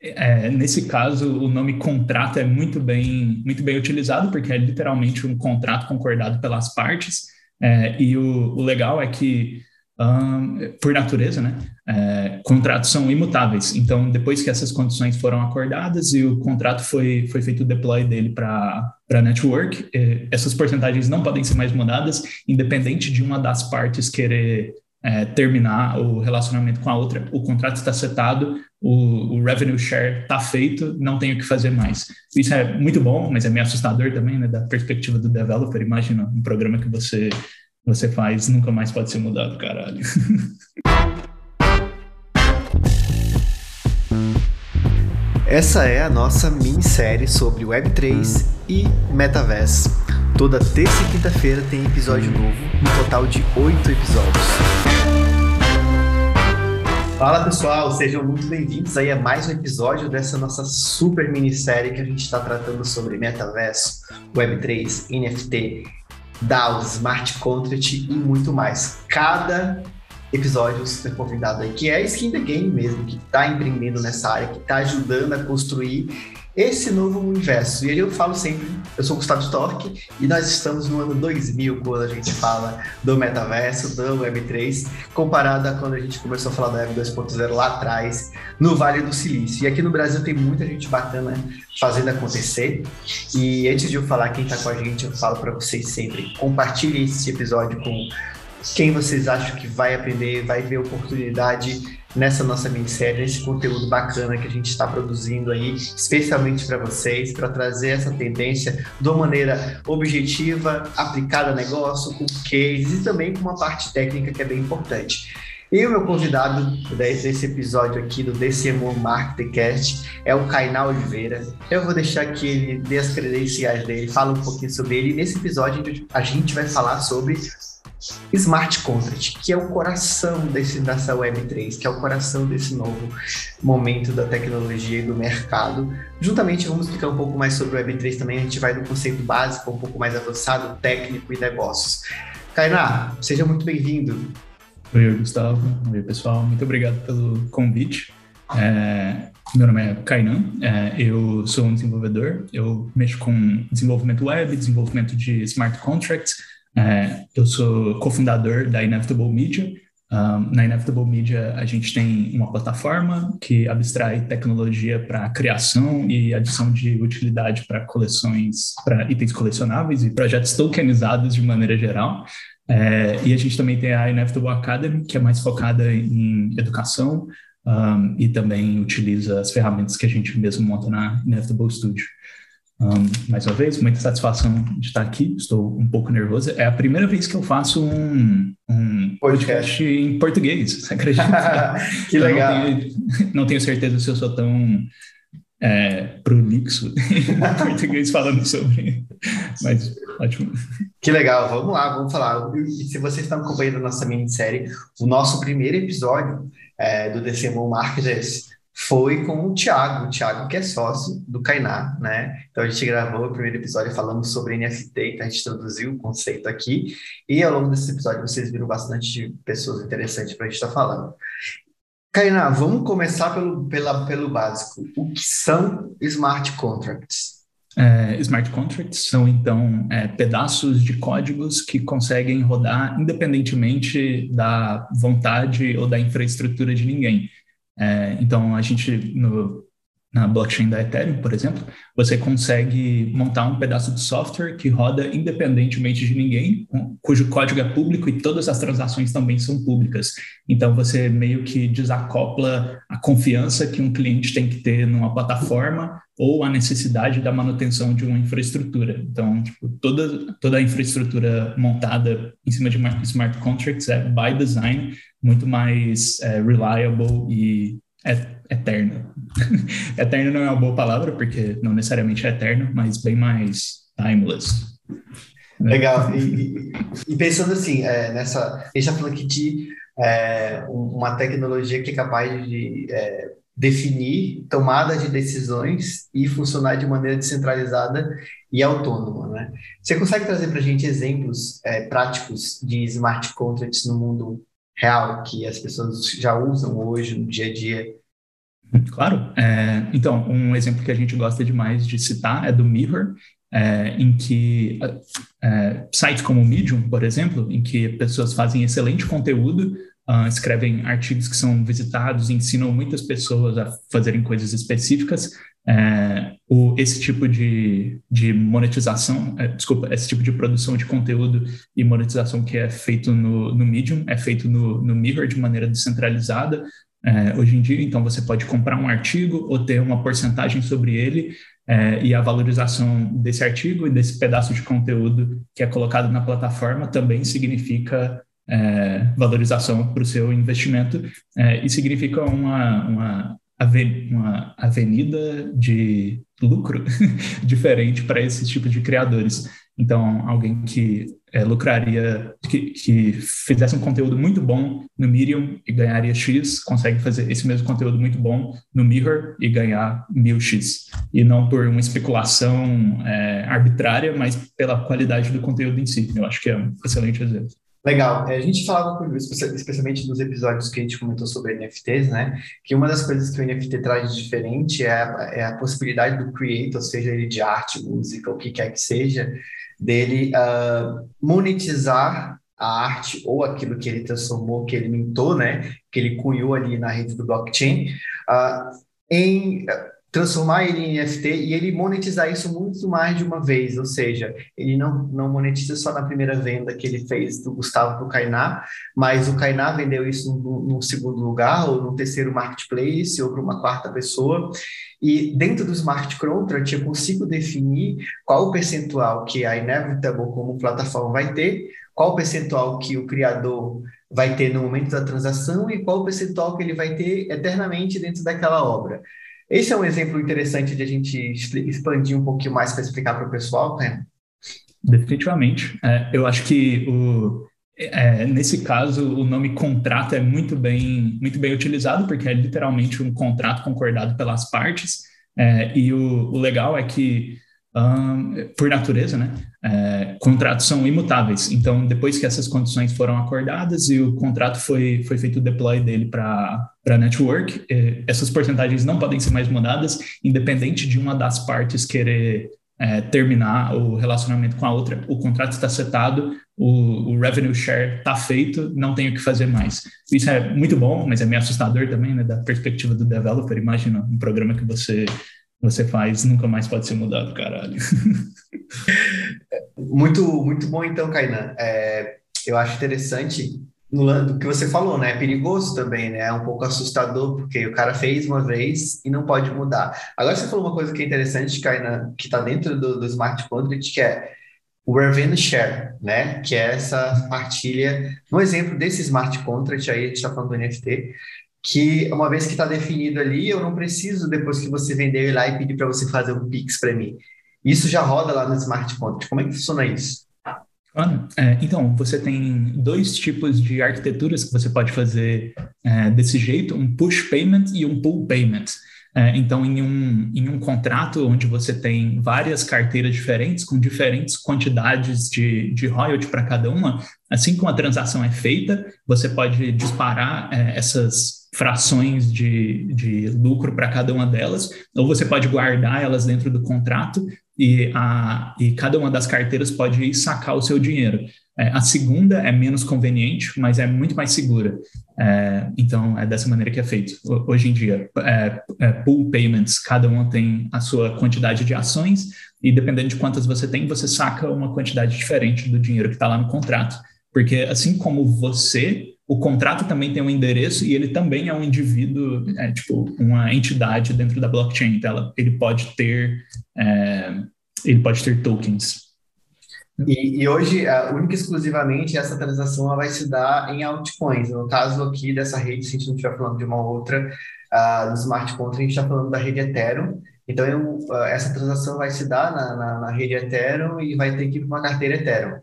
é, nesse caso, o nome contrato é muito bem, muito bem utilizado, porque é literalmente um contrato concordado pelas partes. É, e o, o, legal é que, um, por natureza, né, é, contratos são imutáveis. Então, depois que essas condições foram acordadas e o contrato foi, foi feito o deploy dele para a network, é, essas porcentagens não podem ser mais mudadas, independente de uma das partes querer é, terminar o relacionamento com a outra, o contrato está setado, o, o revenue share está feito, não tenho o que fazer mais. Isso é muito bom, mas é meio assustador também, né, da perspectiva do developer. Imagina um programa que você você faz nunca mais pode ser mudado, caralho. Essa é a nossa minissérie sobre Web3 e Metaverse. Toda terça e quinta-feira tem episódio novo, um total de oito episódios. Fala pessoal, sejam muito bem-vindos aí a mais um episódio dessa nossa super minissérie que a gente está tratando sobre metaverso, Web3, NFT, DAOs, Smart Contract e muito mais. Cada episódio super convidado aí, que é Skin the Game mesmo, que está empreendendo nessa área, que está ajudando a construir esse novo universo. E eu falo sempre, eu sou Gustavo Stork e nós estamos no ano 2000 quando a gente fala do metaverso, do Web3, comparado a quando a gente começou a falar da Web 2.0 lá atrás, no Vale do Silício. E aqui no Brasil tem muita gente bacana fazendo acontecer. E antes de eu falar quem está com a gente, eu falo para vocês sempre, compartilhe esse episódio com quem vocês acham que vai aprender, vai ver oportunidade nessa nossa minissérie, nesse conteúdo bacana que a gente está produzindo aí, especialmente para vocês, para trazer essa tendência de uma maneira objetiva, aplicada a negócio, com cases e também com uma parte técnica que é bem importante. E o meu convidado desse episódio aqui do DCMO Marketcast é o Kainá Oliveira. Eu vou deixar que ele dê as credenciais dele, fala um pouquinho sobre ele. E nesse episódio a gente vai falar sobre Smart Contract, que é o coração desse, dessa Web3, que é o coração desse novo momento da tecnologia e do mercado. Juntamente, vamos explicar um pouco mais sobre o Web3 também, a gente vai do conceito básico, um pouco mais avançado, técnico e negócios. Kainá, seja muito bem-vindo. Oi, Gustavo. Oi, pessoal. Muito obrigado pelo convite. É, meu nome é Kainan, é, eu sou um desenvolvedor, eu mexo com desenvolvimento web, desenvolvimento de smart contracts, é, eu sou cofundador da Inevitable Media. Um, na Inevitable Media, a gente tem uma plataforma que abstrai tecnologia para criação e adição de utilidade para coleções, para itens colecionáveis e projetos tokenizados de maneira geral. É, e a gente também tem a Inevitable Academy, que é mais focada em educação um, e também utiliza as ferramentas que a gente mesmo monta na Inevitable Studio. Um, mais uma vez, muita satisfação de estar aqui. Estou um pouco nervoso. É a primeira vez que eu faço um, um podcast em português, você acredita? que legal. Não tenho, não tenho, certeza se eu sou tão é, prolixo em português falando sobre. Mas ótimo. Que legal. Vamos lá, vamos falar. E se vocês estão acompanhando a nossa minissérie, o nosso primeiro episódio é, do DCMO Market esse foi com o Thiago, o Thiago que é sócio do Kainá, né? Então a gente gravou o primeiro episódio falando sobre NFT, então a gente introduziu o conceito aqui, e ao longo desse episódio vocês viram bastante de pessoas interessantes para a gente estar tá falando. Kainá, vamos começar pelo, pela, pelo básico. O que são smart contracts? É, smart contracts são, então, é, pedaços de códigos que conseguem rodar independentemente da vontade ou da infraestrutura de ninguém. É, então, a gente, no, na blockchain da Ethereum, por exemplo, você consegue montar um pedaço de software que roda independentemente de ninguém, cujo código é público e todas as transações também são públicas. Então, você meio que desacopla a confiança que um cliente tem que ter numa plataforma ou a necessidade da manutenção de uma infraestrutura. Então, tipo, toda, toda a infraestrutura montada em cima de smart contracts é, by design, muito mais é, reliable e eterna. eterno não é uma boa palavra, porque não necessariamente é eterno, mas bem mais timeless. Né? Legal. E, e, pensando assim, é, nessa. A gente está falando aqui de é, uma tecnologia que é capaz de é, definir tomada de decisões e funcionar de maneira descentralizada e autônoma. Né? Você consegue trazer para a gente exemplos é, práticos de smart contracts no mundo real que as pessoas já usam hoje no dia a dia Claro. É, então, um exemplo que a gente gosta demais de citar é do Mirror, é, em que é, sites como o Medium, por exemplo, em que pessoas fazem excelente conteúdo, uh, escrevem artigos que são visitados, ensinam muitas pessoas a fazerem coisas específicas. É, o, esse tipo de, de monetização, é, desculpa, esse tipo de produção de conteúdo e monetização que é feito no, no Medium, é feito no, no Mirror de maneira descentralizada, é, hoje em dia, então, você pode comprar um artigo ou ter uma porcentagem sobre ele é, e a valorização desse artigo e desse pedaço de conteúdo que é colocado na plataforma também significa é, valorização para o seu investimento é, e significa uma, uma, uma avenida de lucro diferente para esse tipo de criadores. Então, alguém que é, lucraria, que, que, fizesse um conteúdo muito bom no Medium e ganharia X, consegue fazer esse mesmo conteúdo muito bom no Mirror e ganhar mil X. E não por uma especulação é, arbitrária, mas pela qualidade do conteúdo em si. Eu acho que é um excelente exemplo. Legal. É, a gente falava, especialmente nos episódios que a gente comentou sobre NFTs, né? Que uma das coisas que o NFT traz de diferente é a, é a possibilidade do creator, seja ele de arte, música, o que quer que seja, dele uh, monetizar a arte ou aquilo que ele transformou, que ele mintou, né, que ele cunhou ali na rede do blockchain, uh, em transformar ele em NFT e ele monetizar isso muito mais de uma vez, ou seja, ele não, não monetiza só na primeira venda que ele fez do Gustavo para o Kainá, mas o Kainá vendeu isso no, segundo lugar, ou no terceiro marketplace, ou para uma quarta pessoa, e dentro do smart contract eu consigo definir qual o percentual que a Inevitable como plataforma vai ter, qual o percentual que o criador vai ter no momento da transação e qual o percentual que ele vai ter eternamente dentro daquela obra. Esse é um exemplo interessante de a gente expandir um pouquinho mais para explicar para o pessoal, né? Definitivamente. É, eu acho que o, é, nesse caso o nome contrato é muito bem, muito bem utilizado, porque é literalmente um contrato concordado pelas partes. É, e o, o legal é que um, por natureza, né? É, contratos são imutáveis. Então, depois que essas condições foram acordadas e o contrato foi, foi feito o deploy dele para a network, é, essas porcentagens não podem ser mais mudadas, independente de uma das partes querer é, terminar o relacionamento com a outra. O contrato está setado, o, o revenue share está feito, não tem o que fazer mais. Isso é muito bom, mas é meio assustador também, né? Da perspectiva do developer. Imagina um programa que você você faz nunca mais pode ser mudado, caralho. muito, muito bom então, Kainan. É, eu acho interessante no que você falou, né? É perigoso também, né? É um pouco assustador, porque o cara fez uma vez e não pode mudar. Agora você falou uma coisa que é interessante, Kainan, que está dentro do, do smart contract, que é o revenue share, né? Que é essa partilha. Um exemplo desse smart contract aí, a gente está falando do NFT, que uma vez que está definido ali, eu não preciso, depois que você vender, ir lá e pedir para você fazer um Pix para mim. Isso já roda lá no Smart Contract. Como é que funciona isso? Claro. É, então, você tem dois tipos de arquiteturas que você pode fazer é, desse jeito, um push payment e um pull payment. É, então, em um, em um contrato onde você tem várias carteiras diferentes, com diferentes quantidades de, de royalty para cada uma, assim que uma transação é feita, você pode disparar é, essas frações de, de lucro para cada uma delas, ou você pode guardar elas dentro do contrato e, a, e cada uma das carteiras pode ir sacar o seu dinheiro. É, a segunda é menos conveniente, mas é muito mais segura. É, então, é dessa maneira que é feito. Hoje em dia, é, é, pool payments, cada uma tem a sua quantidade de ações, e dependendo de quantas você tem, você saca uma quantidade diferente do dinheiro que está lá no contrato. Porque assim como você o contrato também tem um endereço e ele também é um indivíduo, é, tipo, uma entidade dentro da blockchain. Então, ela, ele pode ter, é, ele pode ter tokens. E, e hoje, única e exclusivamente, essa transação ela vai se dar em altcoins. No caso aqui dessa rede, se a gente não estiver falando de uma outra, uh, do smart contract, a gente está falando da rede Ethereum. Então, eu, uh, essa transação vai se dar na, na, na rede Ethereum e vai ter que ir para uma carteira Ethereum.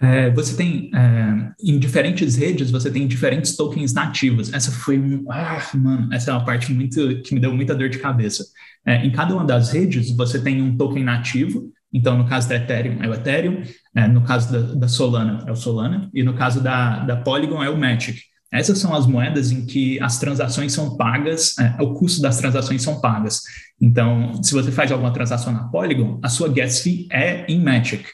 É, você tem é, em diferentes redes você tem diferentes tokens nativos. Essa foi um, ah, mano, essa é uma parte muito que me deu muita dor de cabeça. É, em cada uma das redes você tem um token nativo. Então, no caso da Ethereum é o Ethereum, é, no caso da, da, Solana é o Solana e no caso da, da Polygon é o Matic. essas são as moedas em que as transações são pagas, é, o custo das transações são pagas. Então, se você faz alguma transação na Polygon, a sua gas fee é em Magic.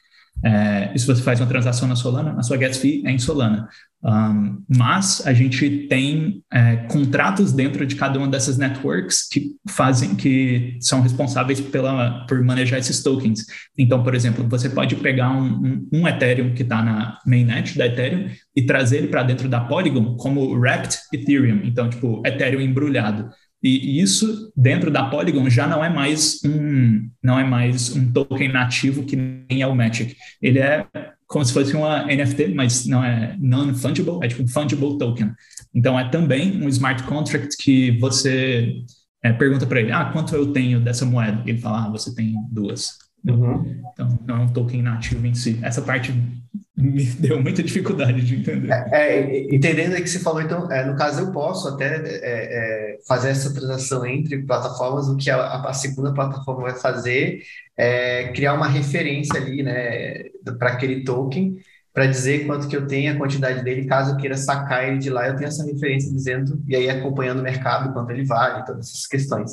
É, e se você faz uma transação na Solana, a sua gas fee é em Solana. Um, mas a gente tem é, contratos dentro de cada uma dessas networks que fazem, que são responsáveis pela, por manejar esses tokens. Então, por exemplo, você pode pegar um, um, um Ethereum que está na mainnet da Ethereum e trazer ele para dentro da Polygon como wrapped Ethereum. Então, tipo, Ethereum embrulhado. E isso dentro da Polygon já não é mais um não é mais um token nativo que nem é o Magic. Ele é como se fosse uma NFT, mas não é non-fungible, é tipo um fungible token. Então é também um smart contract que você é, pergunta para ele, ah, quanto eu tenho dessa moeda? E ele fala, ah, você tem duas. Uhum. Então, não é um token nativo em si. Essa parte me deu muita dificuldade de entender. É, é, entendendo aí que você falou, então, é, no caso, eu posso até é, é, fazer essa transação entre plataformas, o que a, a segunda plataforma vai fazer é criar uma referência ali, né, para aquele token, para dizer quanto que eu tenho, a quantidade dele, caso eu queira sacar ele de lá, eu tenho essa referência dizendo, e aí acompanhando o mercado, quanto ele vale, todas essas questões.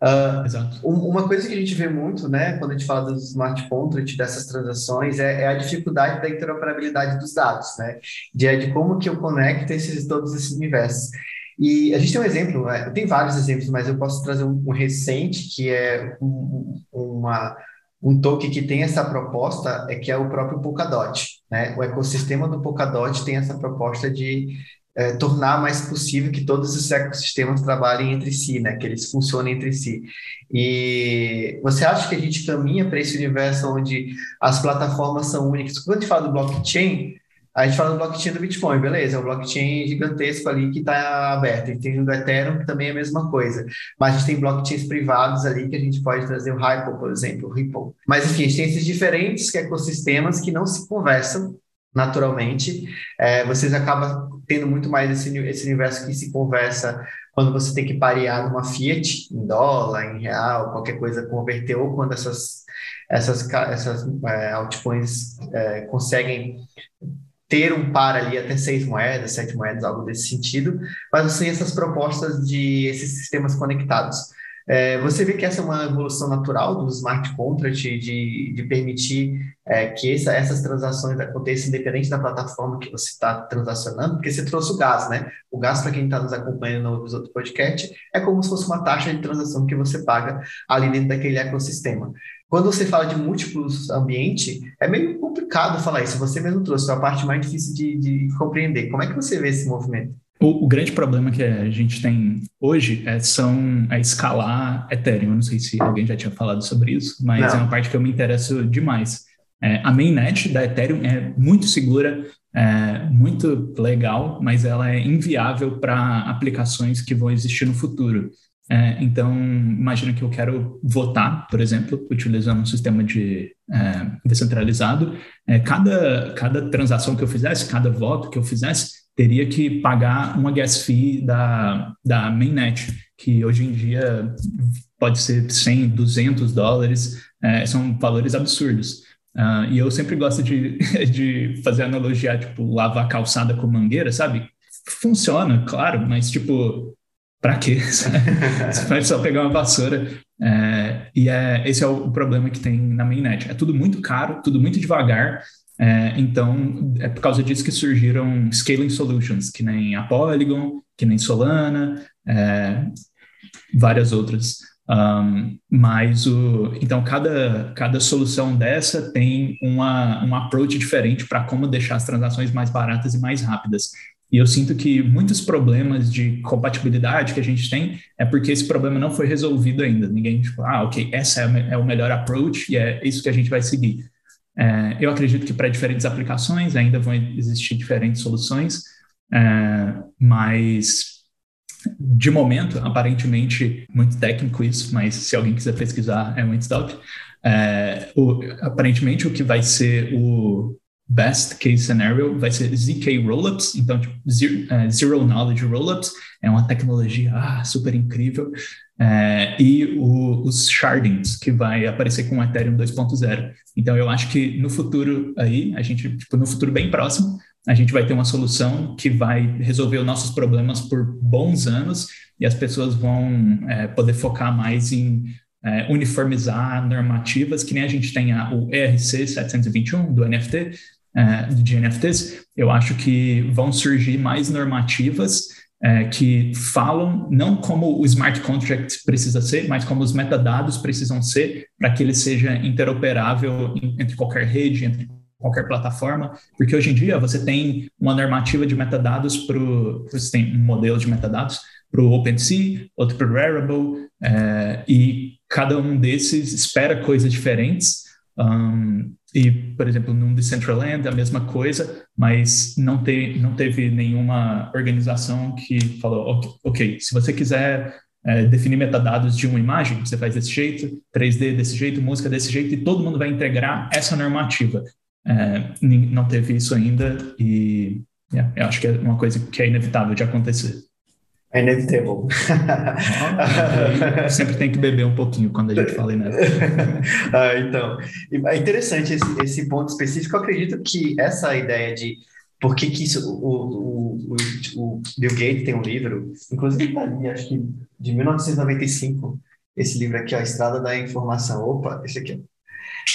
Uh, uma coisa que a gente vê muito, né, quando a gente fala dos smart contracts, dessas transações, é, é, a dificuldade da interoperabilidade dos dados, né, de, de como que eu conecto esses, todos esses universos. E a gente tem um exemplo, né, tem vários exemplos, mas eu posso trazer um, um recente, que é um, uma, um token que tem essa proposta, é que é o próprio Polkadot, né, o ecossistema do Polkadot tem essa proposta de é, tornar mais possível que todos os ecossistemas trabalhem entre si, né? Que eles funcionem entre si. E você acha que a gente caminha para esse universo onde as plataformas são únicas? Quando a gente fala do blockchain, a gente fala do blockchain do Bitcoin, beleza, é um blockchain gigantesco ali que está aberto. E tem o do Ethereum, que também é a mesma coisa. Mas a gente tem blockchains privados ali que a gente pode trazer o Ripple, por exemplo, o Ripple. Mas enfim, a gente tem esses diferentes ecossistemas que não se conversam naturalmente. É, vocês acabam tendo muito mais esse, esse universo que se conversa quando você tem que parear numa Fiat, em dólar, em real, qualquer coisa converter, ou quando essas, essas, essas é, altcoins é, conseguem ter um par ali até seis moedas, sete moedas, algo desse sentido, mas tem essas propostas de esses sistemas conectados. É, você vê que essa é uma evolução natural do smart contract, de, de permitir é, que essa, essas transações aconteçam independente da plataforma que você está transacionando, porque você trouxe o gás, né? O gás, para quem está nos acompanhando no do podcast, é como se fosse uma taxa de transação que você paga ali dentro daquele ecossistema. Quando você fala de múltiplos ambientes, é meio complicado falar isso. Você mesmo trouxe, é a parte mais difícil de, de compreender. Como é que você vê esse movimento? O, o, grande problema que a gente tem hoje é, são é escalar Ethereum. Eu não sei se alguém já tinha falado sobre isso, mas não. é uma parte que eu me interesso demais. É, a mainnet da Ethereum é muito segura, é muito legal, mas ela é inviável para aplicações que vão existir no futuro. É, então, imagina que eu quero votar, por exemplo, utilizando um sistema de é, descentralizado. É, cada, cada transação que eu fizesse, cada voto que eu fizesse, teria que pagar uma gas fee da, da mainnet, que hoje em dia pode ser 100, 200 dólares, é, são valores absurdos. Uh, e eu sempre gosto de, de fazer analogia, tipo, lavar calçada com mangueira, sabe? Funciona, claro, mas, tipo, para quê? Você pode só pegar uma vassoura. É, e é, esse é o problema que tem na mainnet. É tudo muito caro, tudo muito devagar, é, então, é por causa disso que surgiram scaling solutions, que nem a Polygon, que nem Solana, é, várias outras. Um, mas o, então cada, cada solução dessa tem uma, um approach diferente para como deixar as transações mais baratas e mais rápidas. E eu sinto que muitos problemas de compatibilidade que a gente tem é porque esse problema não foi resolvido ainda. Ninguém, tipo, ah, ok, essa é, é o melhor approach e é isso que a gente vai seguir. É, eu acredito que para diferentes aplicações ainda vão existir diferentes soluções, é, mas de momento, aparentemente, muito técnico isso, mas se alguém quiser pesquisar, é muito top. É, o, aparentemente, o que vai ser o best case scenario vai ser ZK Rollups, então tipo, zero, uh, zero, Knowledge Rollups. É uma tecnologia ah, super incrível, é, e o, os shardings, que vai aparecer com o Ethereum 2.0. Então, eu acho que no futuro aí, a gente, tipo, no futuro bem próximo, a gente vai ter uma solução que vai resolver os nossos problemas por bons anos e as pessoas vão é, poder focar mais em é, uniformizar normativas, que nem a gente tem o ERC 721 do NFT, é, de NFTs, eu acho que vão surgir mais normativas é, que falam não como o smart contract precisa ser, mas como os metadados precisam ser para que ele seja interoperável entre qualquer rede, entre qualquer plataforma, porque hoje em dia você tem uma normativa de metadados para você tem um modelo de metadados para o OpenSea, outro para o Rarible, é, e cada um desses espera coisas diferentes. Um, e, por exemplo, no Decentraland a mesma coisa, mas não, te, não teve nenhuma organização que falou, ok, se você quiser é, definir metadados de uma imagem, você faz desse jeito, 3D desse jeito, música desse jeito, e todo mundo vai integrar essa normativa. É, não teve isso ainda e yeah, eu acho que é uma coisa que é inevitável de acontecer. É inevitável. Ah, sempre tem que beber um pouquinho quando a gente fala em ah, então, é interessante esse, esse ponto específico. Eu acredito que essa ideia de por que, que isso, o, o, o, Bill Gates tem um livro, inclusive tá ali, acho que de 1995, esse livro aqui, ó, A Estrada da Informação. Opa, esse aqui,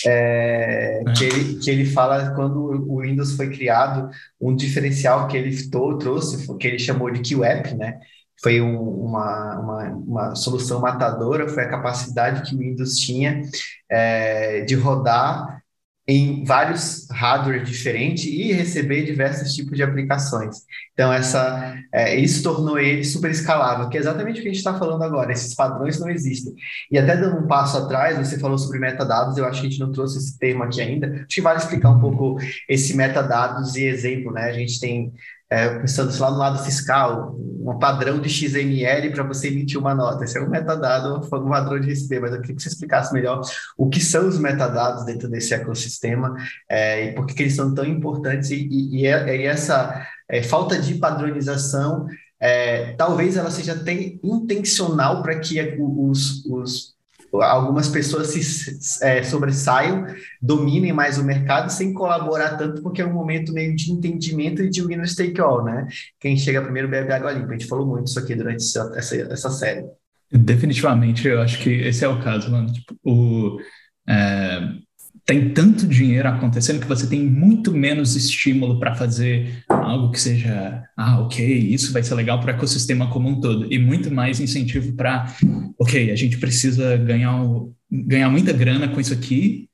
é, é. Que, ele, que ele fala quando o Windows foi criado, um diferencial que ele trouxe, que ele chamou de QApp, né? Foi um, uma, uma, uma, solução matadora, foi a capacidade que o Windows tinha é, de rodar em vários hardware diferentes e receber diversos tipos de aplicações. Então, essa, é, isso tornou ele super escalável, que é exatamente o que a gente está falando agora. Esses padrões não existem. E até dando um passo atrás, você falou sobre metadados, eu acho que a gente não trouxe esse termo aqui ainda. Acho que vale explicar um pouco esse metadados e exemplo, né? A gente tem é, pensando lá no lado fiscal, um padrão de XML para você emitir uma nota. Esse é um metadado, um padrão de receber, mas eu queria que você explicasse melhor o que são os metadados dentro desse ecossistema é, e por que, eles são tão importantes e, e, e é, é é, falta de padronização é, talvez ela seja até intencional para que os, os algumas pessoas se é, sobressaiam, dominem mais o mercado sem colaborar tanto, porque é um momento meio de entendimento e de winner take all, né? Quem chega primeiro bebe água limpa. A gente falou muito isso aqui durante essa, essa, série. Definitivamente, eu acho que esse é o caso, mano. Tipo, o, é, tem tanto dinheiro acontecendo que você tem muito menos estímulo para fazer algo que seja, ah, ok, isso vai ser legal para o ecossistema como um todo, e muito mais incentivo para, ok, a gente precisa ganhar, ganhar muita grana com isso aqui,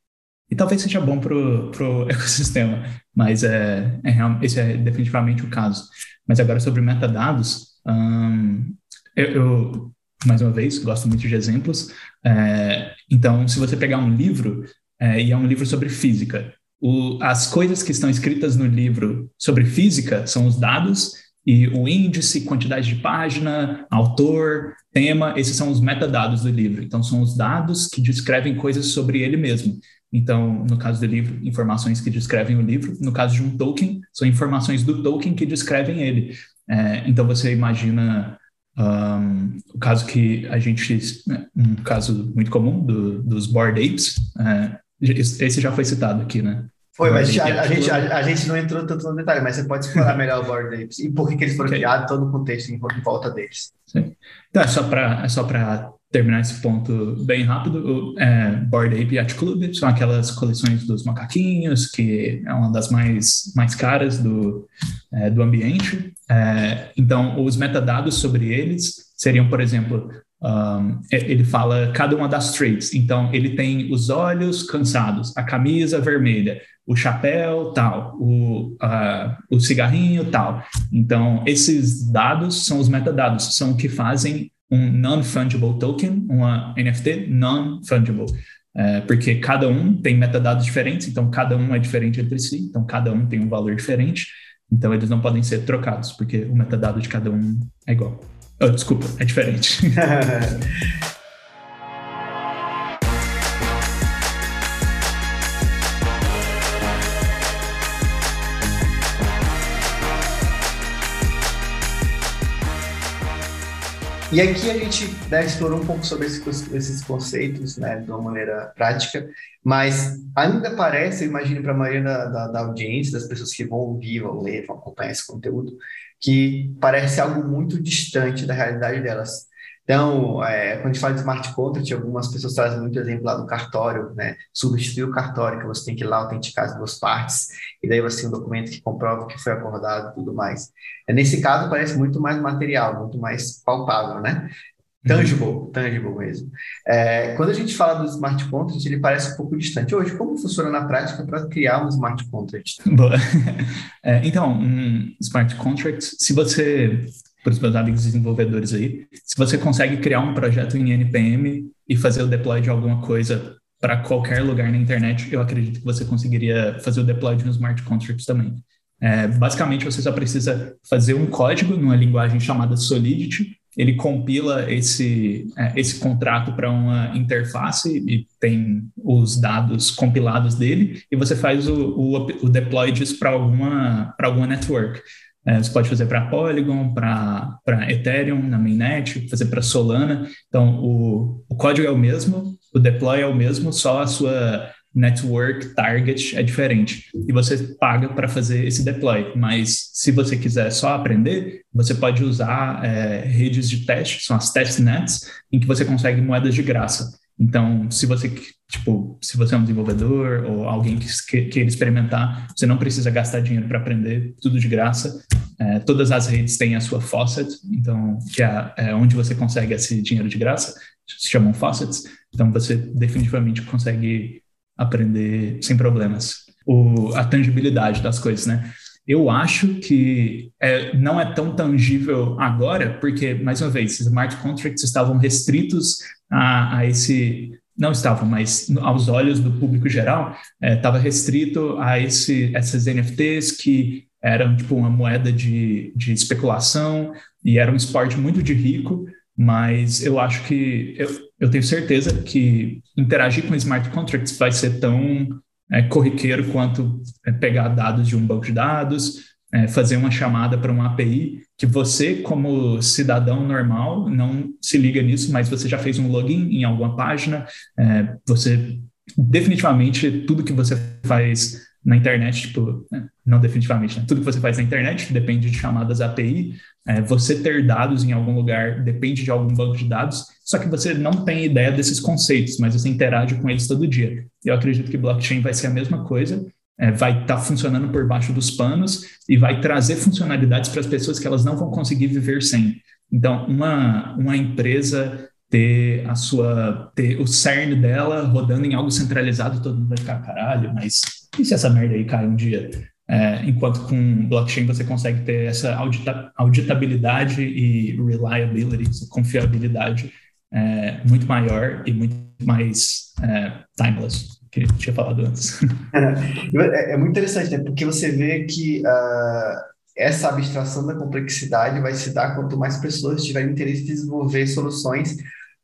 e talvez seja bom para o ecossistema, mas é, é, esse é definitivamente o caso. Mas agora sobre metadados, hum, eu, eu, mais uma vez, gosto muito de exemplos. É, então, se você pegar um livro, é, e é um livro sobre física. O, as coisas que estão escritas no livro sobre física são os dados e o índice, quantidade de página, autor, tema, esses são os metadados do livro. Então, são os dados que descrevem coisas sobre ele mesmo. Então, no caso do livro, informações que descrevem o livro. No caso de um token, são informações do token que descrevem ele. É, então, você imagina um, o caso que a gente, né, um caso muito comum do, dos board apes, é, esse já foi citado aqui, né? Foi, mas a, a, gente, a, gente não entrou tanto no detalhe, mas você pode explorar melhor o Board Apes e por que, que eles foram criados, todo o contexto em, volta deles. Sim. Então, é só para é só terminar esse ponto bem rápido, o é, Board Ape Yacht Club são aquelas coleções dos macaquinhos, que é uma das mais, mais caras do, é, do ambiente. É, então, os metadados sobre eles seriam, por exemplo, um, é, ele fala cada uma das traits. Então, ele tem os olhos cansados, a camisa vermelha, o chapéu tal, o, uh, o cigarrinho tal. Então, esses dados são os metadados, são o que fazem um non-fungible token, uma NFT non-fungible. É, porque cada um tem metadados diferentes, então cada um é diferente entre si, então cada um tem um valor diferente, então eles não podem ser trocados, porque o metadado de cada um é igual. Oh, desculpa, é diferente. E aqui a gente né, explorou um pouco sobre esse, esses conceitos né, de uma maneira prática, mas ainda parece, eu imagino para a maioria da, da, da, audiência, das pessoas que vão ouvir, vão ler, vão acompanhar esse conteúdo, que parece algo muito distante da realidade delas. Então, é, quando a gente fala de smart contract, algumas pessoas trazem muito exemplo lá do cartório, né? Substituir o cartório, que você tem que ir lá autenticar as duas partes, e daí você tem um documento que comprova que foi acordado e tudo mais. É, nesse caso, parece muito mais material, muito mais palpável, né? Tangible, uhum. tangible mesmo. É, quando a gente fala do smart contract, ele parece um pouco distante. Hoje, como funciona na prática para criar um smart contract? Boa. É, então, um smart contract, se você para os meus amigos desenvolvedores aí, se você consegue criar um projeto em NPM e fazer o deploy de alguma coisa para qualquer lugar na internet, eu acredito que você conseguiria fazer o deploy de um smart contract também. É, basicamente, você só precisa fazer um código numa linguagem chamada Solidity, ele compila esse, é, esse contrato para uma interface e tem os dados compilados dele, e você faz o, o, o deploy disso para alguma, alguma network. É, você pode fazer para Polygon, para Ethereum, na mainnet, fazer para Solana. Então, o, o código é o mesmo, o deploy é o mesmo, só a sua network target é diferente. E você paga para fazer esse deploy. Mas se você quiser só aprender, você pode usar é, redes de teste, são as testnets, em que você consegue moedas de graça. Então, se você, tipo, se você é um desenvolvedor ou alguém que queira experimentar, você não precisa gastar dinheiro para aprender, tudo de graça. É, todas as redes têm a sua faucet, então, que é, é, onde você consegue esse dinheiro de graça, se chamam faucets. Então, você definitivamente consegue aprender sem problemas. O, a tangibilidade das coisas, né? Eu acho que é, não é tão tangível agora, porque, mais uma vez, smart contracts estavam restritos a, a esse. Não estavam, mas aos olhos do público geral, estava é, restrito a esse, essas NFTs que eram tipo uma moeda de, de especulação e era um esporte muito de rico, mas eu acho que eu, eu tenho certeza que interagir com smart contracts vai ser tão é, corriqueiro quanto é, pegar dados de um banco de dados, é, fazer uma chamada para uma API, que você, como cidadão normal, não se liga nisso, mas você já fez um login em alguma página, é, você definitivamente tudo que você faz na internet, tipo, né, não definitivamente, né? tudo que você faz na internet depende de chamadas API, é, você ter dados em algum lugar depende de algum banco de dados, só que você não tem ideia desses conceitos, mas você interage com eles todo dia. Eu acredito que blockchain vai ser a mesma coisa, é, vai estar tá funcionando por baixo dos panos e vai trazer funcionalidades para as pessoas que elas não vão conseguir viver sem. Então, uma, uma empresa ter a sua ter o cerne dela rodando em algo centralizado, todo mundo vai ficar caralho, mas e se essa merda aí cai um dia? É, enquanto com blockchain você consegue ter essa audita auditabilidade e reliability, confiabilidade é, muito maior e muito mais é, timeless que eu tinha falado antes. É, é, muito interessante, né? Porque você vê que uh, essa abstração da complexidade vai se dar quanto mais pessoas tiverem interesse em desenvolver soluções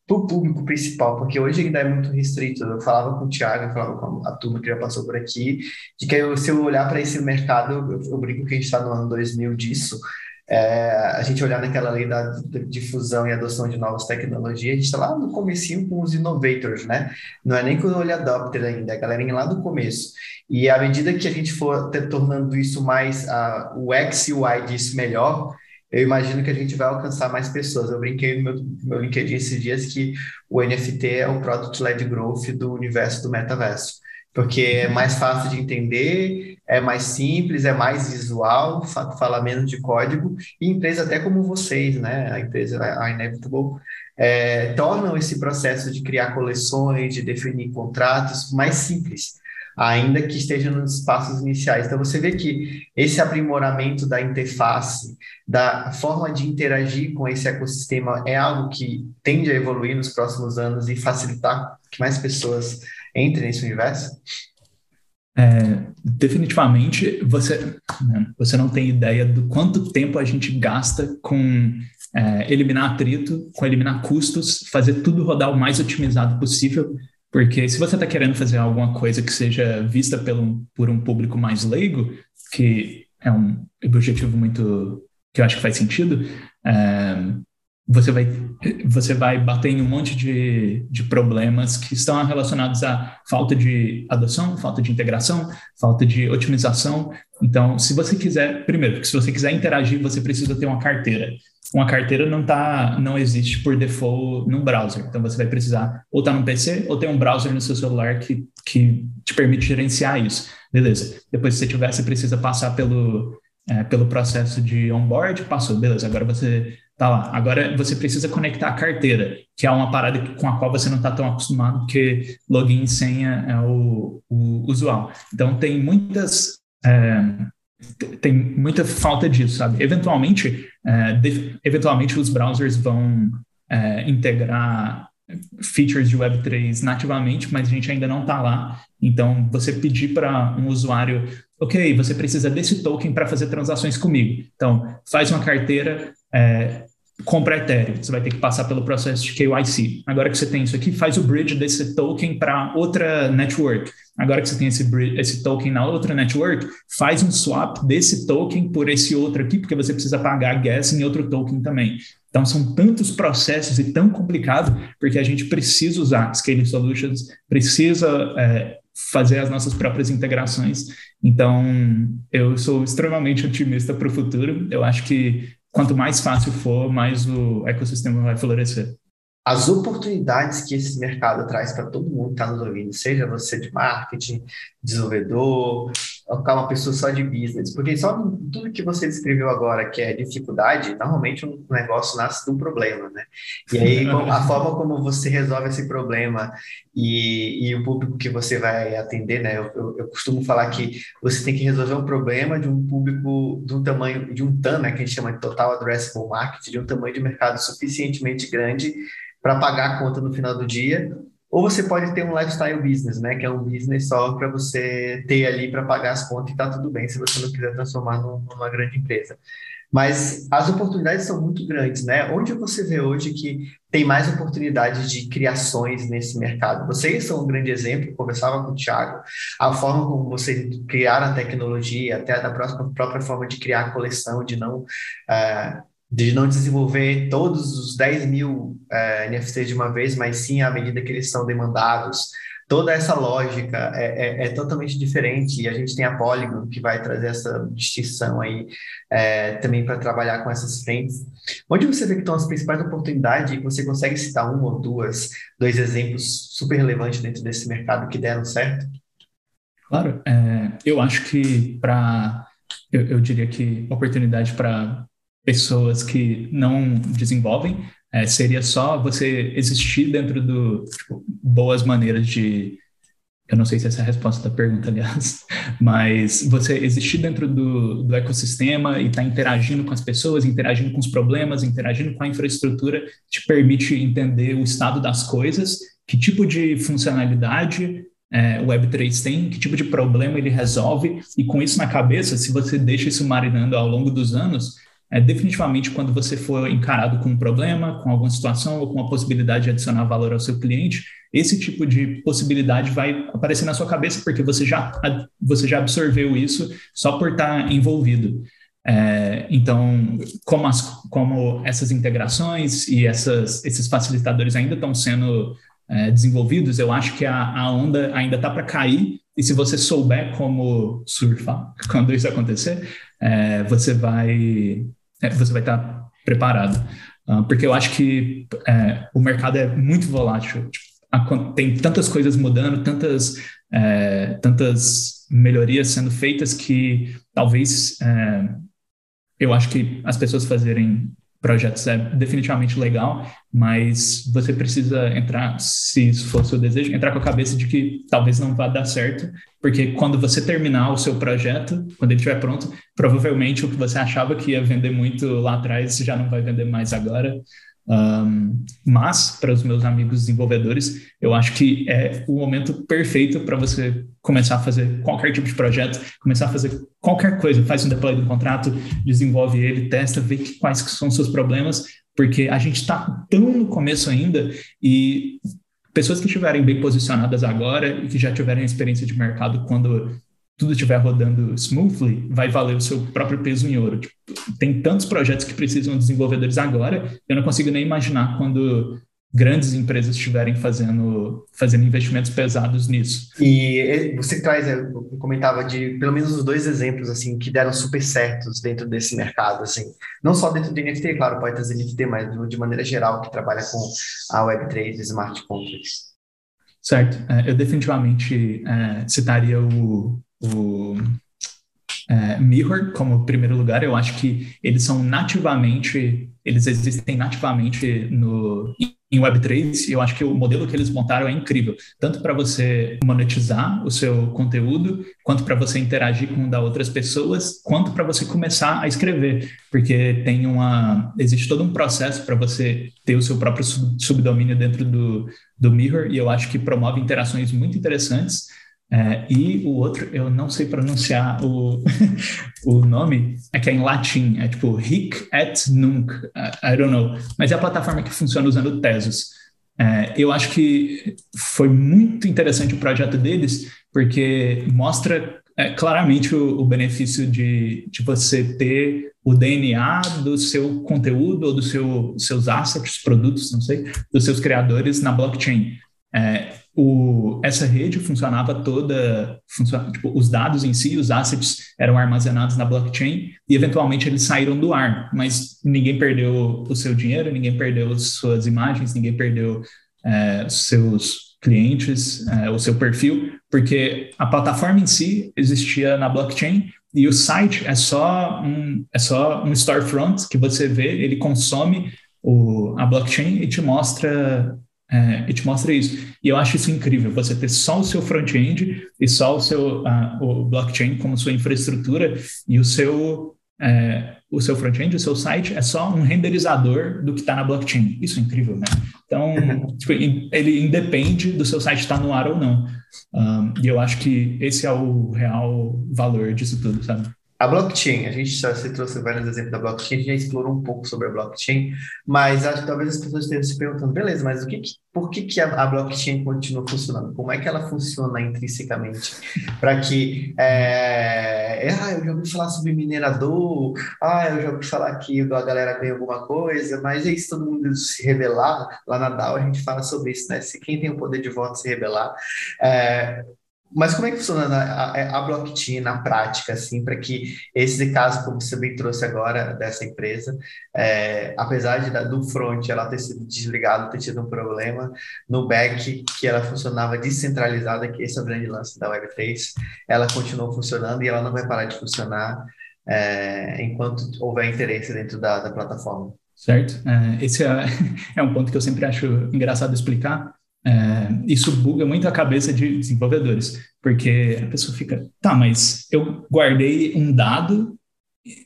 para o público principal, porque hoje ainda é muito restrito. Eu falava com o Thiago, eu falava com a turma que já passou por aqui, de que eu, se eu olhar para esse mercado, eu, eu brinco que a gente está no ano 2000 disso, é, a gente olhar naquela lei da difusão e adoção de novas tecnologias, a gente está lá no comecinho com os innovators, né? Não é nem com o early adopter ainda, é a galerinha lá do começo. E à medida que a gente for tornando isso mais, uh, o X e o Y disso melhor, eu imagino que a gente vai alcançar mais pessoas. Eu brinquei no meu, meu LinkedIn esses dias que o NFT é o Product-Led Growth do universo do metaverso, porque é mais fácil de entender, é mais simples, é mais visual, fala menos de código, e empresas até como vocês, né, a empresa, a Inevitable, é, tornam esse processo de criar coleções, de definir contratos mais simples ainda que esteja nos passos iniciais. Então, você vê que esse aprimoramento da interface, da forma de interagir com esse ecossistema, é algo que tende a evoluir nos próximos anos e facilitar que mais pessoas entrem nesse universo? É, definitivamente, você, né, você não tem ideia do quanto tempo a gente gasta com é, eliminar atrito, com eliminar custos, fazer tudo rodar o mais otimizado possível porque se você está querendo fazer alguma coisa que seja vista pelo, por um público mais leigo, que é um objetivo muito que eu acho que faz sentido, é, você vai, você vai bater em um monte de, de problemas que estão relacionados à falta de adoção, falta de integração, falta de otimização. Então, se você quiser, primeiro, se você quiser interagir, você precisa ter uma carteira. Uma carteira não tá, não existe por default num browser. Então, você vai precisar ou estar tá no PC ou ter um browser no seu celular que, que te permite gerenciar isso. Beleza. Depois, se você tiver, você precisa passar pelo, é, pelo processo de onboard, passou, beleza. Agora você Tá lá. Agora você precisa conectar a carteira, que é uma parada com a qual você não está tão acostumado, porque login e senha é o, o usual. Então tem muitas. É, tem muita falta disso, sabe? Eventualmente, é, eventualmente os browsers vão é, integrar features de Web3 nativamente, mas a gente ainda não está lá. Então, você pedir para um usuário, ok, você precisa desse token para fazer transações comigo. Então, faz uma carteira, é, compra Ethereum, você vai ter que passar pelo processo de KYC. Agora que você tem isso aqui, faz o bridge desse token para outra network. Agora que você tem esse, esse token na outra network, faz um swap desse token por esse outro aqui, porque você precisa pagar gas em outro token também. Então, são tantos processos e tão complicado, porque a gente precisa usar Scaling Solutions, precisa é, fazer as nossas próprias integrações. Então, eu sou extremamente otimista para o futuro. Eu acho que quanto mais fácil for, mais o ecossistema vai florescer. As oportunidades que esse mercado traz para todo mundo que está nos ouvindo, seja você de marketing, desenvolvedor, ou uma pessoa só de business, porque só tudo que você descreveu agora, que é dificuldade, normalmente um negócio nasce de um problema, né? E aí a forma como você resolve esse problema e, e o público que você vai atender, né? Eu, eu, eu, costumo falar que você tem que resolver um problema de um público de um tamanho, de um TAM, né? Que a gente chama de Total Addressable Market, de um tamanho de mercado suficientemente grande para pagar a conta no final do dia ou você pode ter um lifestyle business, né? Que é um business só para você ter ali para pagar as contas e tá tudo bem se você não quiser transformar numa grande empresa. Mas as oportunidades são muito grandes, né? Onde você vê hoje que tem mais oportunidades de criações nesse mercado? Vocês são um grande exemplo, conversava com o Thiago, a forma como vocês criaram a tecnologia, até a próxima, própria forma de criar a coleção, de não uh, de não desenvolver todos os 10 mil é, NFTs de uma vez, mas sim à medida que eles são demandados. Toda essa lógica é, é, é totalmente diferente e a gente tem a Polygon que vai trazer essa distinção aí é, também para trabalhar com essas frentes. Onde você vê que estão as principais oportunidades e você consegue citar uma ou duas, dois exemplos super relevantes dentro desse mercado que deram certo? Claro, é, eu acho que para, eu, eu diria que oportunidade para pessoas que não desenvolvem, é, seria só você existir dentro do tipo, boas maneiras de eu não sei se essa é a resposta da pergunta, aliás, mas você existir dentro do, do ecossistema e estar tá interagindo com as pessoas, interagindo com os problemas, interagindo com a infraestrutura, te permite entender o estado das coisas, que tipo de funcionalidade é, o Web3 tem, que tipo de problema ele resolve, e com isso na cabeça, se você deixa isso marinando ao longo dos anos, é, definitivamente, quando você for encarado com um problema, com alguma situação ou com a possibilidade de adicionar valor ao seu cliente, esse tipo de possibilidade vai aparecer na sua cabeça porque você já, você já absorveu isso só por estar envolvido. É, então, como, as, como essas integrações e essas, esses facilitadores ainda estão sendo é, desenvolvidos, eu acho que a, a onda ainda está para cair. E se você souber como surfar quando isso acontecer, é, você vai é, você vai estar preparado. Uh, porque eu acho que é, o mercado é muito volátil. Tipo, tem tantas coisas mudando, tantas, é, tantas melhorias sendo feitas que talvez é, eu acho que as pessoas fazerem projetos é definitivamente legal, mas você precisa entrar, se for o seu desejo, entrar com a cabeça de que talvez não vá dar certo, porque quando você terminar o seu projeto, quando ele estiver pronto, provavelmente o que você achava que ia vender muito lá atrás já não vai vender mais agora. Um, mas, para os meus amigos desenvolvedores, eu acho que é o momento perfeito para você começar a fazer qualquer tipo de projeto, começar a fazer qualquer coisa, faz um deploy do contrato, desenvolve ele, testa, vê quais que são os seus problemas, porque a gente está tão no começo ainda e pessoas que estiverem bem posicionadas agora e que já tiverem experiência de mercado quando tudo estiver rodando smoothly, vai valer o seu próprio peso em ouro. Tipo, tem tantos projetos que precisam de desenvolvedores agora, eu não consigo nem imaginar quando grandes empresas estiverem fazendo, fazendo investimentos pesados nisso. E você traz, eu comentava de pelo menos os dois exemplos assim que deram super certos dentro desse mercado, assim, não só dentro do NFT, claro, pode trazer NFT, mas de maneira geral que trabalha com a Web3 e Smart Contracts. Certo, é, eu definitivamente é, citaria o, o é, Mirror como primeiro lugar. Eu acho que eles são nativamente, eles existem nativamente no em Web3, eu acho que o modelo que eles montaram é incrível, tanto para você monetizar o seu conteúdo, quanto para você interagir com da outras pessoas, quanto para você começar a escrever, porque tem uma existe todo um processo para você ter o seu próprio subdomínio dentro do, do Mirror, e eu acho que promove interações muito interessantes é, e o outro, eu não sei pronunciar o, o nome, é que é em latim, é tipo hic et nunc, I don't know, mas é a plataforma que funciona usando Tesos. É, eu acho que foi muito interessante o projeto deles, porque mostra é, claramente o, o benefício de, de você ter o DNA do seu conteúdo ou dos seu, seus assets, produtos, não sei, dos seus criadores na blockchain. É, o, essa rede funcionava toda, tipo, os dados em si, os assets eram armazenados na blockchain e eventualmente eles saíram do ar, mas ninguém perdeu o seu dinheiro, ninguém perdeu suas imagens, ninguém perdeu é, seus clientes, é, o seu perfil, porque a plataforma em si existia na blockchain e o site é só um, é só um storefront que você vê, ele consome o, a blockchain e te mostra é, e te mostra isso. E eu acho isso incrível, você ter só o seu front-end e só o seu uh, o blockchain como sua infraestrutura e o seu, é, o seu front-end, o seu site é só um renderizador do que está na blockchain. Isso é incrível, né? Então, tipo, ele independe do seu site estar tá no ar ou não. Um, e eu acho que esse é o real valor disso tudo, sabe? A blockchain, a gente já se trouxe vários exemplos da blockchain, a gente já explorou um pouco sobre a blockchain, mas acho que talvez as pessoas estejam se perguntando, beleza, mas o que, por que, que a, a, blockchain continua funcionando? Como é que ela funciona intrinsecamente? Para que, é, é, ah, eu já ouvi falar sobre minerador, ah, eu já ouvi falar que a galera ganha alguma coisa, mas é isso, todo mundo se rebelar, lá na DAO a gente fala sobre isso, né? Se quem tem o poder de voto se rebelar, é, mas como é que funciona a, a blockchain na prática, assim, para que esse caso, como você bem trouxe agora dessa empresa, é, apesar de, do front ela ter sido desligada, ter tido um problema, no back, que ela funcionava descentralizada, que esse é o grande lance da Web3, ela continuou funcionando e ela não vai parar de funcionar é, enquanto houver interesse dentro da, da plataforma. Certo. É, esse é, é um ponto que eu sempre acho engraçado explicar, é, isso buga muito a cabeça de desenvolvedores, porque a pessoa fica, tá, mas eu guardei um dado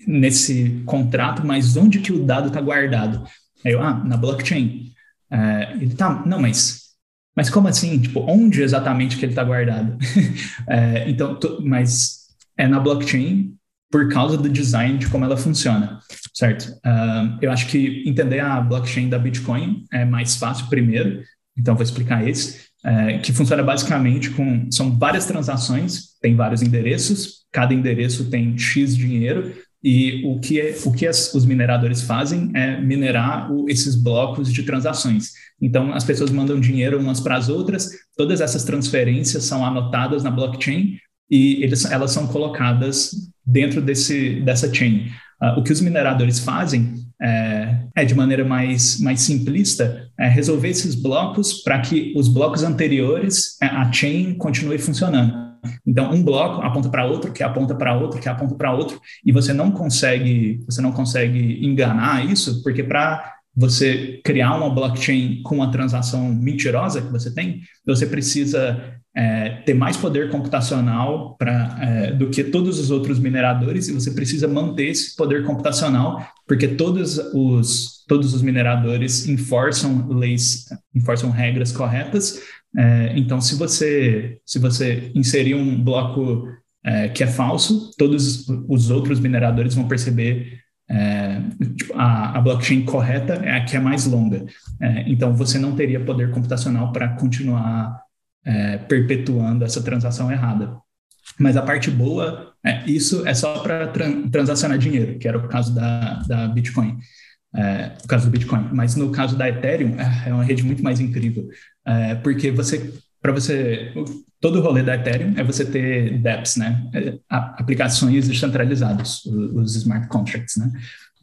nesse contrato, mas onde que o dado está guardado? Aí eu, ah, na blockchain. É, ele tá, não, mas, mas como assim? Tipo, onde exatamente que ele está guardado? é, então, mas é na blockchain por causa do design de como ela funciona, certo? Uh, eu acho que entender a blockchain da Bitcoin é mais fácil primeiro, então, vou explicar esse, é, que funciona basicamente com são várias transações, tem vários endereços, cada endereço tem X dinheiro, e o que, é, o que as, os mineradores fazem é minerar o, esses blocos de transações. Então, as pessoas mandam dinheiro umas para as outras, todas essas transferências são anotadas na blockchain e eles, elas são colocadas dentro desse, dessa chain. Uh, o que os mineradores fazem é, é, de maneira mais, mais simplista, é resolver esses blocos para que os blocos anteriores, é, a chain, continue funcionando. Então, um bloco aponta para outro, que aponta para outro, que aponta para outro, e você não consegue, você não consegue enganar isso, porque para você criar uma blockchain com uma transação mentirosa que você tem, você precisa é, ter mais poder computacional pra, é, do que todos os outros mineradores e você precisa manter esse poder computacional porque todos os, todos os mineradores enforçam leis, enforçam regras corretas. É, então, se você, se você inserir um bloco é, que é falso, todos os outros mineradores vão perceber é, tipo, a, a, blockchain correta é a que é mais longa. É, então, você não teria poder computacional para continuar é, perpetuando essa transação errada. Mas a parte boa, é, isso é só para transacionar dinheiro, que era o caso da, da Bitcoin. É, no caso do Bitcoin, mas no caso da Ethereum é, é uma rede muito mais incrível, é, porque você, para você, todo o rolê da Ethereum é você ter dApps, né, é, aplicações descentralizadas, os smart contracts, né.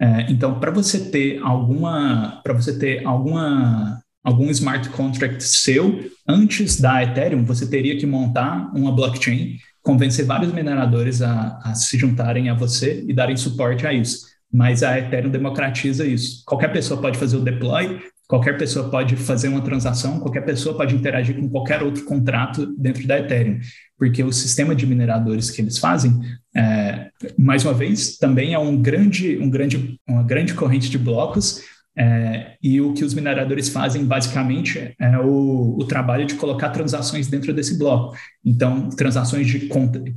É, então, para você ter alguma, para você ter alguma algum smart contract seu, antes da Ethereum, você teria que montar uma blockchain, convencer vários mineradores a, a se juntarem a você e darem suporte a isso. Mas a Ethereum democratiza isso. Qualquer pessoa pode fazer o deploy, qualquer pessoa pode fazer uma transação, qualquer pessoa pode interagir com qualquer outro contrato dentro da Ethereum, porque o sistema de mineradores que eles fazem, é, mais uma vez, também é um grande, um grande, uma grande corrente de blocos é, e o que os mineradores fazem, basicamente, é o, o, trabalho de colocar transações dentro desse bloco. Então, transações de,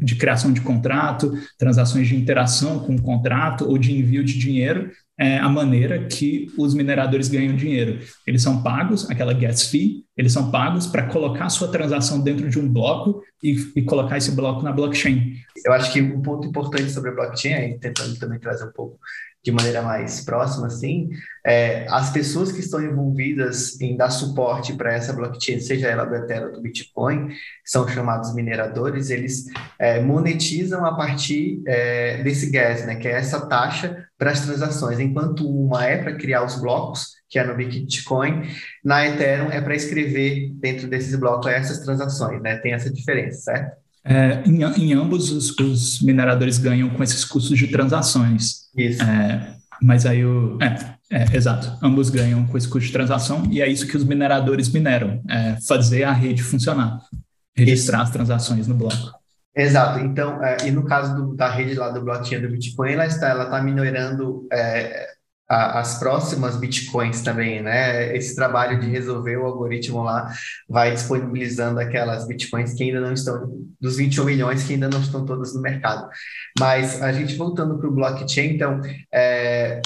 de criação de contrato, transações de interação com o contrato ou de envio de dinheiro, é a maneira que os mineradores ganham dinheiro. Eles são pagos, aquela gas fee, eles são pagos para colocar a sua transação dentro de um bloco e, e, colocar esse bloco na blockchain. Eu acho que um ponto importante sobre a blockchain, aí tentando também trazer um pouco de maneira mais próxima, assim, é, as pessoas que estão envolvidas em dar suporte para essa blockchain, seja ela do Ethereum ou do Bitcoin, são chamados mineradores, eles é, monetizam a partir é, desse gas, né, que é essa taxa para as transações, enquanto uma é para criar os blocos, que é no Bitcoin, na Ethereum é para escrever dentro desses blocos essas transações, né, tem essa diferença, certo? É, em, em, ambos, os, os, mineradores ganham com esses custos de transações. Isso. É, mas aí o. É, é, exato. Ambos ganham com esse custo de transação e é isso que os mineradores mineram: é fazer a rede funcionar, registrar isso. as transações no bloco. Exato. Então, é, e no caso do, da rede lá do blockchain do Bitcoin, ela está, ela está minerando as próximas bitcoins também, né? Esse trabalho de resolver o algoritmo lá vai disponibilizando aquelas bitcoins que ainda não estão, dos 21 milhões que ainda não estão todas no mercado. Mas a gente voltando para o blockchain, então, é,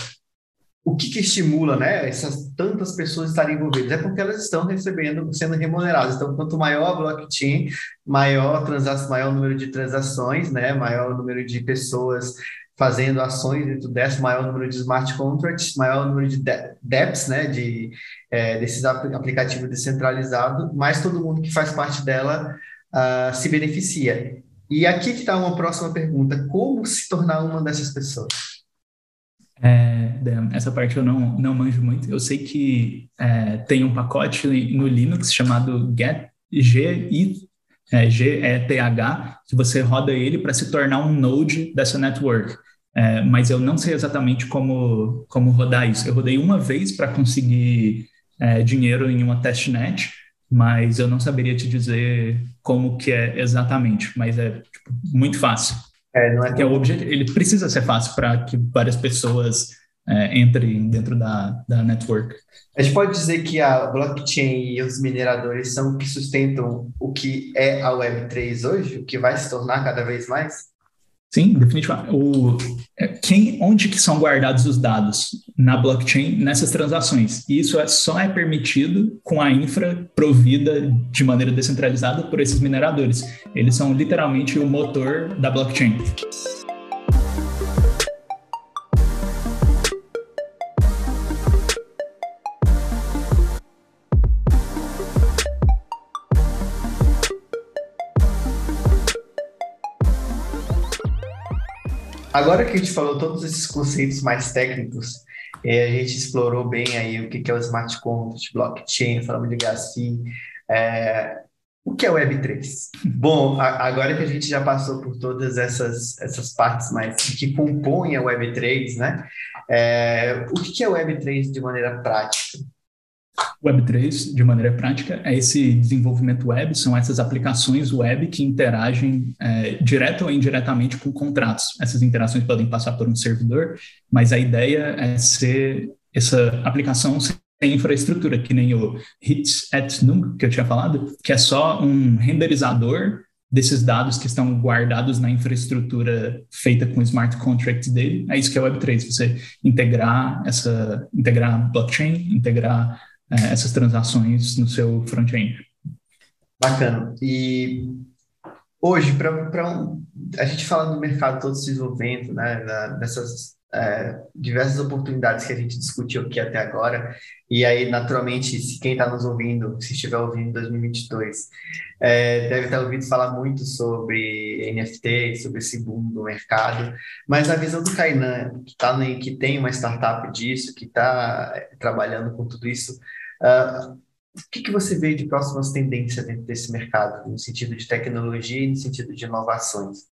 o que, que, estimula, né, essas tantas pessoas estarem envolvidas? É porque elas estão recebendo, sendo remuneradas. Então, quanto maior a blockchain, maior, transa maior número de transações, né, maior número de pessoas fazendo ações dentro dessa, maior número de smart contracts, maior número de dApps, né, de, é, desses aplicativos descentralizados, mas todo mundo que faz parte dela uh, se beneficia. E aqui que está uma próxima pergunta, como se tornar uma dessas pessoas? É, essa parte eu não, não manjo muito. Eu sei que é, tem um pacote no Linux chamado get, é, GETH, que você roda ele para se tornar um node dessa network. É, mas eu não sei exatamente como, como rodar isso. Eu rodei uma vez para conseguir é, dinheiro em uma testnet, mas eu não saberia te dizer como que é exatamente, mas é tipo, muito fácil. É, não é que o objetivo, ele precisa ser fácil para que várias pessoas é, entrem dentro da, da network. A gente pode dizer que a blockchain e os mineradores são o que sustentam o que é a Web3 hoje, o que vai se tornar cada vez mais? Sim, definitivamente. O, é, quem, onde que são guardados os dados? Na blockchain, nessas transações. E isso é, só é permitido com a infra provida de maneira descentralizada por esses mineradores. Eles são literalmente o motor da blockchain. Agora que a gente falou todos esses conceitos mais técnicos, a gente explorou bem aí o que é o smart contract, blockchain, falamos de GACI, é, o que é o Web3? Bom, agora que a gente já passou por todas essas, essas partes mais que compõem a Web3, né? É, o que é o Web3 de maneira prática? Web3, de maneira prática, é esse desenvolvimento web, são essas aplicações web que interagem é, direto ou indiretamente com contratos. Essas interações podem passar por um servidor, mas a ideia é ser essa aplicação sem infraestrutura, que nem o Hits at Num, que eu tinha falado, que é só um renderizador desses dados que estão guardados na infraestrutura feita com smart contracts dele. É isso que é o Web3, você integrar essa, integrar blockchain, integrar essas transações no seu front-end. Bacana. E hoje, para um, a gente fala do mercado todo se desenvolvendo, né, nessas é, diversas oportunidades que a gente discutiu aqui até agora, e aí, naturalmente, se quem está nos ouvindo, se estiver ouvindo em 2022, é, deve ter ouvido falar muito sobre NFT, sobre esse boom do mercado, mas a visão do Kainan, que, tá, que tem uma startup disso, que está é, trabalhando com tudo isso, uh, o que, que você vê de próximas tendências dentro desse mercado, no sentido de tecnologia e no sentido de inovações?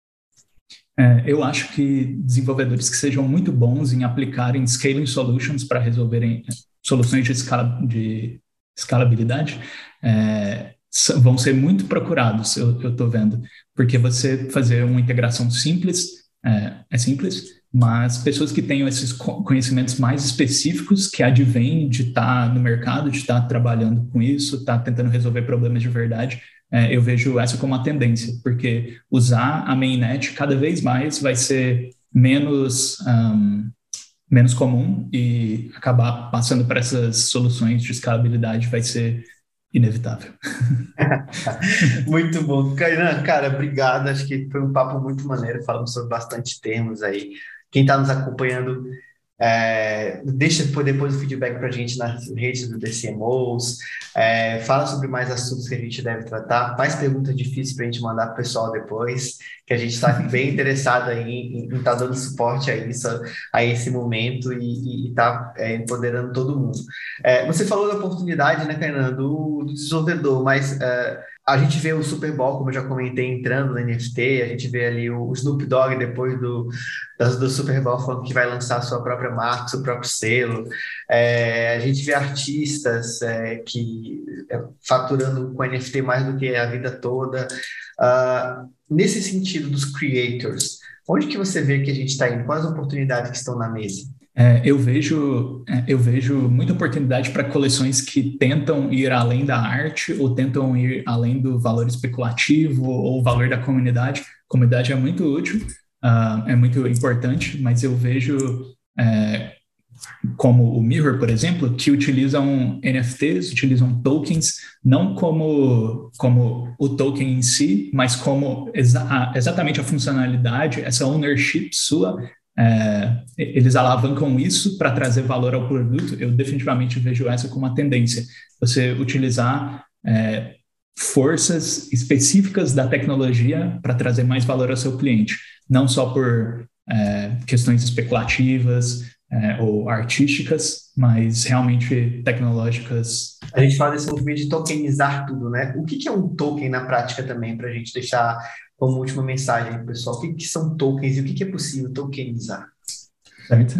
É, eu acho que desenvolvedores que sejam muito bons em aplicarem scaling solutions para resolverem é, soluções de, escala, de escalabilidade é, vão ser muito procurados, eu estou vendo, porque você fazer uma integração simples é, é simples, mas pessoas que tenham esses conhecimentos mais específicos que advêm de estar tá no mercado, de estar tá trabalhando com isso, estar tá tentando resolver problemas de verdade, é, eu vejo essa como uma tendência, porque usar a mainnet cada vez mais vai ser menos um, menos comum e acabar passando para essas soluções de escalabilidade vai ser inevitável. muito bom. Kainan, cara, obrigado. Acho que foi um papo muito maneiro, falamos sobre bastante termos aí quem está nos acompanhando, é, deixa depois o feedback para a gente nas redes do DCMOs, é, fala sobre mais assuntos que a gente deve tratar, faz perguntas difíceis para a gente mandar para o pessoal depois, que a gente está bem interessado em estar tá dando suporte a isso, a esse momento e estar tá, é, empoderando todo mundo. É, você falou da oportunidade, né, Kainan, do, do desenvolvedor, mas é, a gente vê o Super Bowl, como eu já comentei, entrando no NFT, a gente vê ali o Snoop Dogg depois do, do Super Bowl falando que vai lançar sua própria marca, seu próprio selo. É, a gente vê artistas é, que é, faturando com NFT mais do que a vida toda. Uh, nesse sentido dos creators, onde que você vê que a gente está indo? Quais as oportunidades que estão na mesa? É, eu vejo é, eu vejo muita oportunidade para coleções que tentam ir além da arte ou tentam ir além do valor especulativo ou valor da comunidade. A comunidade é muito útil, uh, é muito importante, mas eu vejo é, como o Mirror, por exemplo, que utilizam NFTs, utilizam tokens, não como, como o token em si, mas como exa exatamente a funcionalidade, essa ownership sua é, eles alavancam isso para trazer valor ao produto. Eu definitivamente vejo essa como uma tendência. Você utilizar é, forças específicas da tecnologia para trazer mais valor ao seu cliente, não só por é, questões especulativas é, ou artísticas, mas realmente tecnológicas. A gente fala desse movimento de tokenizar tudo, né? O que, é um token na prática também, para a gente deixar como última mensagem pessoal? O que, que são tokens e o que, que é possível tokenizar? Certo.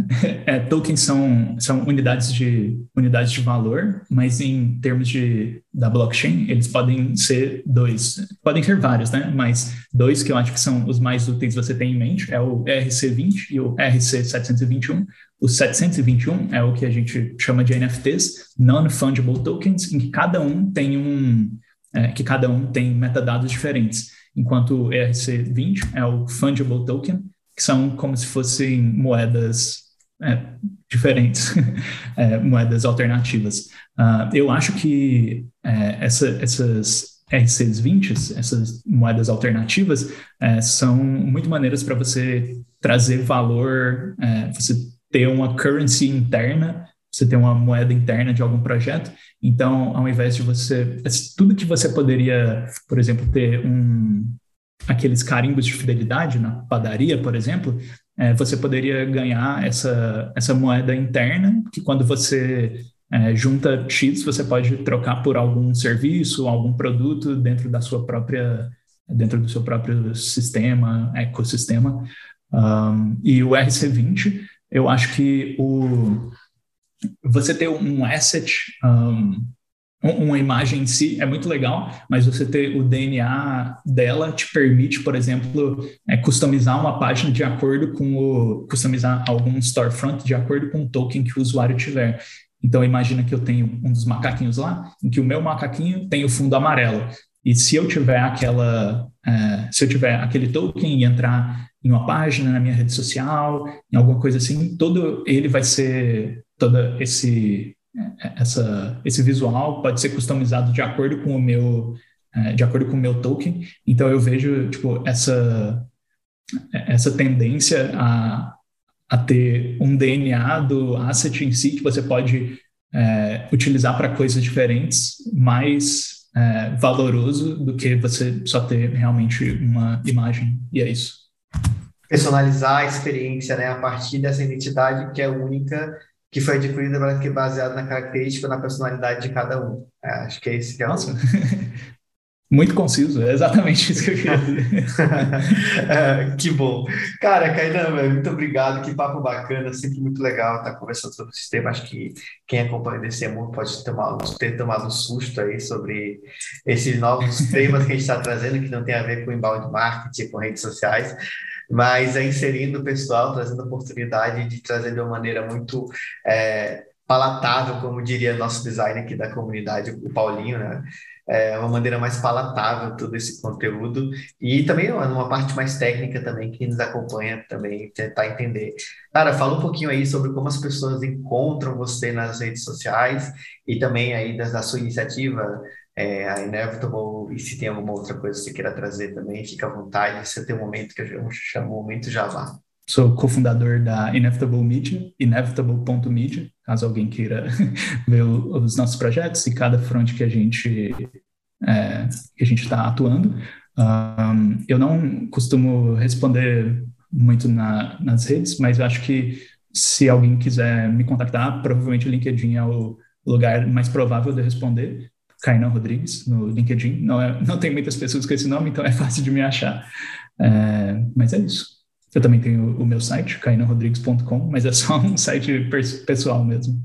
É, tokens são, são unidades, de, unidades de valor, mas em termos de, da blockchain, eles podem ser dois. Podem ser vários, né? Mas dois que eu acho que são os mais úteis você tem em mente é o ERC20 e o ERC721. O 721 é o que a gente chama de NFTs, Non-Fungible Tokens, em que cada um tem um... É, que cada um tem metadados diferentes enquanto o ERC20 é o Fungible Token, que são como se fossem moedas é, diferentes, é, moedas alternativas. Uh, eu acho que é, essa, essas RCs20, essas moedas alternativas, é, são muito maneiras para você trazer valor, é, você ter uma currency interna você ter uma moeda interna de algum projeto. Então, ao invés de você. Tudo que você poderia, por exemplo, ter um, aqueles carimbos de fidelidade na padaria, por exemplo, é, você poderia ganhar essa, essa moeda interna, que quando você é, junta X, você pode trocar por algum serviço, algum produto dentro da sua própria, dentro do seu próprio sistema, ecossistema. Um, e o RC20, eu acho que o, você ter um asset, um, uma imagem em si é muito legal, mas você ter o DNA dela te permite, por exemplo, é, customizar uma página de acordo com o. customizar algum storefront de acordo com o token que o usuário tiver. Então, imagina que eu tenho um dos macaquinhos lá, em que o meu macaquinho tem o fundo amarelo. E se eu tiver aquela. É, se eu tiver aquele token e entrar em uma página, na minha rede social, em alguma coisa assim, todo ele vai ser todo esse essa esse visual pode ser customizado de acordo com o meu é, de acordo com o meu token. Então eu vejo tipo essa essa tendência a, a ter um DNA do asset em si que você pode é, utilizar para coisas diferentes, mais é, valoroso do que você só ter realmente uma imagem. E é isso. Personalizar a experiência né, a partir dessa identidade que é única que foi adquirida baseado na característica, na personalidade de cada um. É, acho que é esse que é Nossa. o... Muito conciso, é exatamente isso que eu queria dizer. é, que bom. Cara, Kainan, muito obrigado, que papo bacana, sempre muito legal estar conversando sobre o sistema. Acho que quem acompanha desse mundo pode tomar, ter tomado um susto aí sobre esses novos temas que a gente está trazendo, que não tem a ver com inbound marketing, com redes sociais, mas é inserindo o pessoal, trazendo oportunidade de trazer de uma maneira muito é, palatável, como diria nosso designer aqui da comunidade, o Paulinho, né? É uma maneira mais palatável todo esse conteúdo e também uma parte mais técnica também que nos acompanha também tentar entender. Cara, fala um pouquinho aí sobre como as pessoas encontram você nas redes sociais e também aí da sua iniciativa é, a Inevitable, e se tem alguma outra coisa que você queira trazer também, fica à vontade, você tem um momento que eu chamo Momento Java. Sou cofundador da Inevitable Media, inevitable.media, caso alguém queira ver os nossos projetos e cada front que a gente é, que a gente está atuando. Um, eu não costumo responder muito na, nas redes, mas eu acho que se alguém quiser me contactar, provavelmente o LinkedIn é o lugar mais provável de responder. Kainan Rodrigues no LinkedIn. Não, é, não tem muitas pessoas com esse nome, então é fácil de me achar. É, mas é isso. Eu também tenho o meu site, kainanrodrigues.com, mas é só um site pessoal mesmo.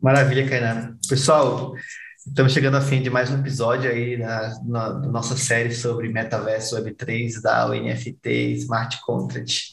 Maravilha, Kainan. Pessoal, estamos chegando ao fim de mais um episódio aí na, da nossa série sobre Metaverso Web3 da UNFT Smart Contract.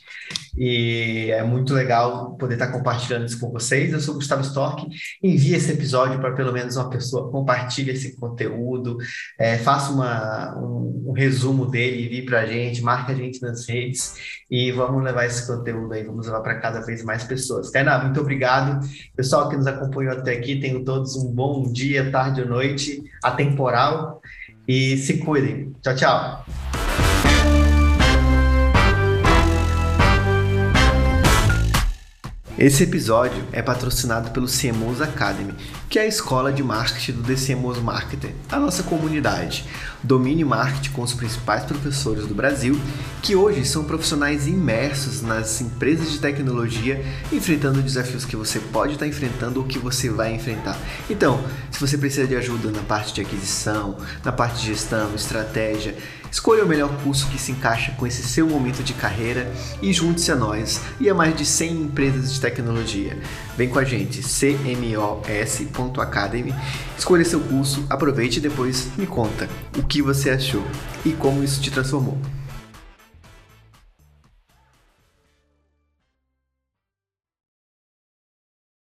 E é muito legal poder estar compartilhando isso com vocês. Eu sou o Gustavo Stork. Envie esse episódio para pelo menos uma pessoa, compartilhe esse conteúdo, é, faça uma, um, um, resumo dele, envie para a gente, marque a gente nas redes e vamos levar esse conteúdo aí, vamos levar para cada vez mais pessoas. Kainá, muito obrigado. Pessoal que nos acompanhou até aqui, tenham todos um bom dia, tarde ou noite, atemporal e se cuidem. Tchau, tchau. Esse episódio é patrocinado pelo CMOs Academy, que é a escola de marketing do The CMOs Marketer, a nossa comunidade. Domine marketing com os principais professores do Brasil, que hoje são profissionais imersos nas empresas de tecnologia, enfrentando desafios que você pode estar enfrentando ou que você vai enfrentar. Então, se você precisa de ajuda na parte de aquisição, na parte de gestão, estratégia, Escolha o melhor curso que se encaixa com esse seu momento de carreira e junte-se a nós e a mais de 100 empresas de tecnologia. Vem com a gente, cmos.academy, escolha seu curso, aproveite e depois me conta o que você achou e como isso te transformou.